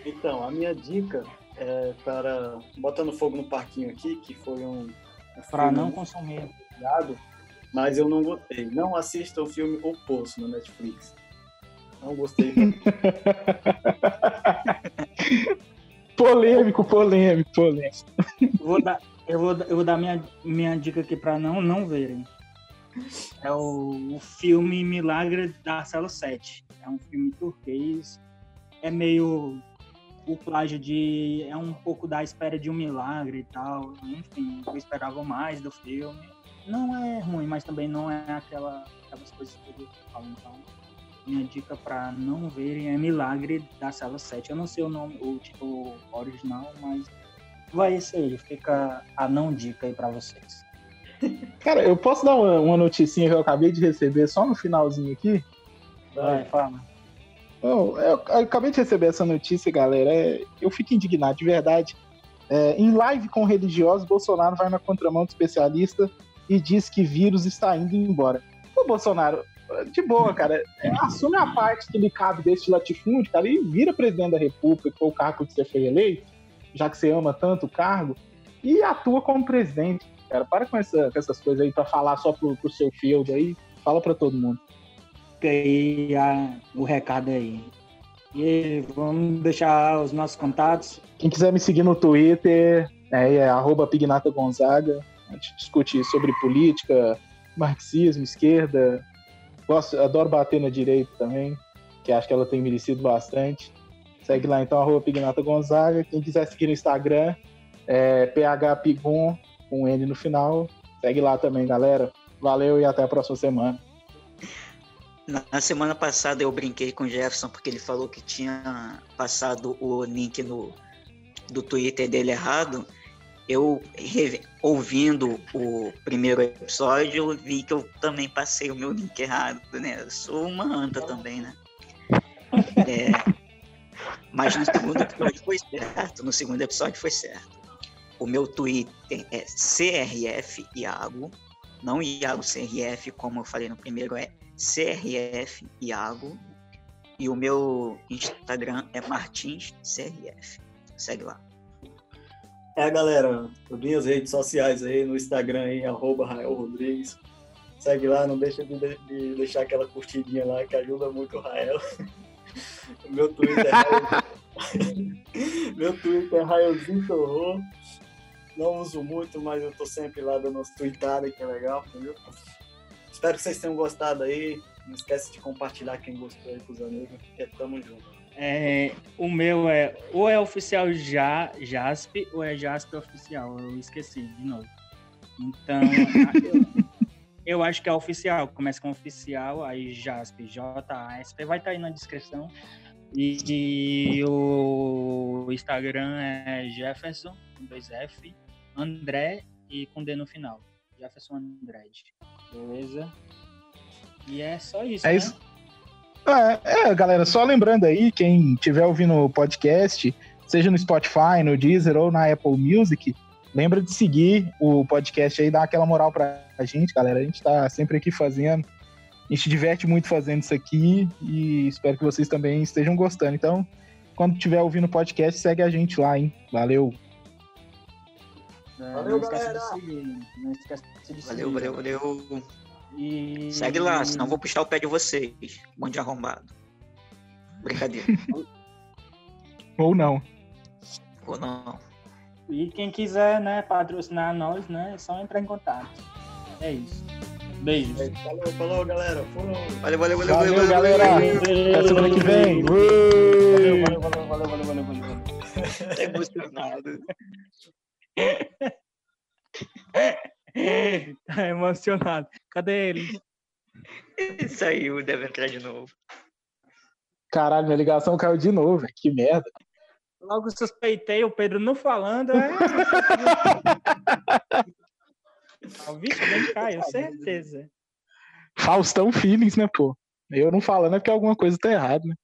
Então, a minha dica é para Botando Fogo no Parquinho aqui, que foi um. um para não consumir. Mas eu não gostei. Não assista o filme O Poço no Netflix. Não gostei. polêmico, polêmico, polêmico. Vou dar, eu, vou, eu vou dar minha, minha dica aqui para não, não verem. É o, o filme Milagre da Cela 7. É um filme turquês. É meio o plágio de. É um pouco da espera de um milagre e tal. Enfim, eu esperava mais do filme. Não é ruim, mas também não é aquela, aquelas coisas que eu falo. Então, minha dica para não verem é Milagre da Sala 7. Eu não sei o nome, o título original, mas vai esse aí. Fica a não dica aí para vocês. Cara, eu posso dar uma, uma noticinha que eu acabei de receber só no finalzinho aqui? Vai, fala. eu, eu, acabei de receber essa notícia, galera. É, eu fico indignado, de verdade. É, em live com religiosos, Bolsonaro vai na contramão do especialista e diz que vírus está indo embora. Ô, Bolsonaro, de boa, cara. É, assume a parte que lhe cabe desse latifúndio, cara, e vira presidente da República, que foi o cargo que você foi eleito, já que você ama tanto o cargo, e atua como presidente, cara. Para com, essa, com essas coisas aí para falar só pro, pro seu field aí. Fala para todo mundo aí a, o recado aí. E vamos deixar os nossos contatos. Quem quiser me seguir no Twitter é, é arroba Pignata Gonzaga. A gente discute sobre política, marxismo, esquerda. Gosto, adoro bater na direita também, que acho que ela tem merecido bastante. Segue lá então, arroba Pignata Gonzaga. Quem quiser seguir no Instagram é phpigon, com um N no final. Segue lá também, galera. Valeu e até a próxima semana. Na semana passada eu brinquei com o Jefferson porque ele falou que tinha passado o link no, do Twitter dele errado. Eu, ouvindo o primeiro episódio, eu vi que eu também passei o meu link errado, né? Eu sou uma anta também, né? É, mas no segundo episódio foi certo. No segundo episódio foi certo. O meu Twitter é CRF Iago, não Iago CRF, como eu falei no primeiro, é CRF Iago. E o meu Instagram é Martins CRF. Segue lá. É, galera, minhas redes sociais aí, no Instagram aí, arroba Rael Rodrigues. Segue lá, não deixa de, de, deixar aquela curtidinha lá que ajuda muito o Rael. meu Twitter é Rael... meu Twitter é Raelzinho. Não uso muito, mas eu tô sempre lá dando umas tweetadas que é legal, entendeu? Espero que vocês tenham gostado aí. Não esquece de compartilhar quem gostou aí com os amigos, porque tamo junto. É, o meu é ou é oficial já, Jasp ou é Jasp oficial. Eu esqueci de novo. Então, eu, eu, acho que é oficial. Começa com oficial, aí Jasp, J-A-S-P, vai estar tá aí na descrição. E, e, o Instagram é Jefferson, com dois F, André e com D no final. Jefferson Andrade. Beleza? E é só isso, é né? Isso. É, é, galera, só lembrando aí, quem estiver ouvindo o podcast, seja no Spotify, no Deezer ou na Apple Music, lembra de seguir o podcast aí, dar aquela moral pra gente, galera. A gente tá sempre aqui fazendo. A gente diverte muito fazendo isso aqui e espero que vocês também estejam gostando. Então, quando estiver ouvindo o podcast, segue a gente lá, hein? Valeu! Valeu, galera! Seguir, valeu, valeu, valeu! E... Segue lá, senão vou puxar o pé de vocês. Monte de arrombado. Brincadeira. Ou não. Ou não. E quem quiser, né, patrocinar nós, né, é só entrar em contato. É isso. Beijos. Falou, falou, galera. Falou. Valeu, valeu, valeu, valeu, valeu, galera. Até semana que vem. Valeu, valeu, valeu, valeu, valeu, valeu, valeu. Emocionado. tá emocionado. Cadê ele? Ele saiu, deve entrar de novo. Caralho, minha ligação caiu de novo, que merda. Logo suspeitei o Pedro não falando. É... o bicho nem caiu, certeza. Faustão Feelings, né, pô? Eu não falando é porque alguma coisa tá errada, né?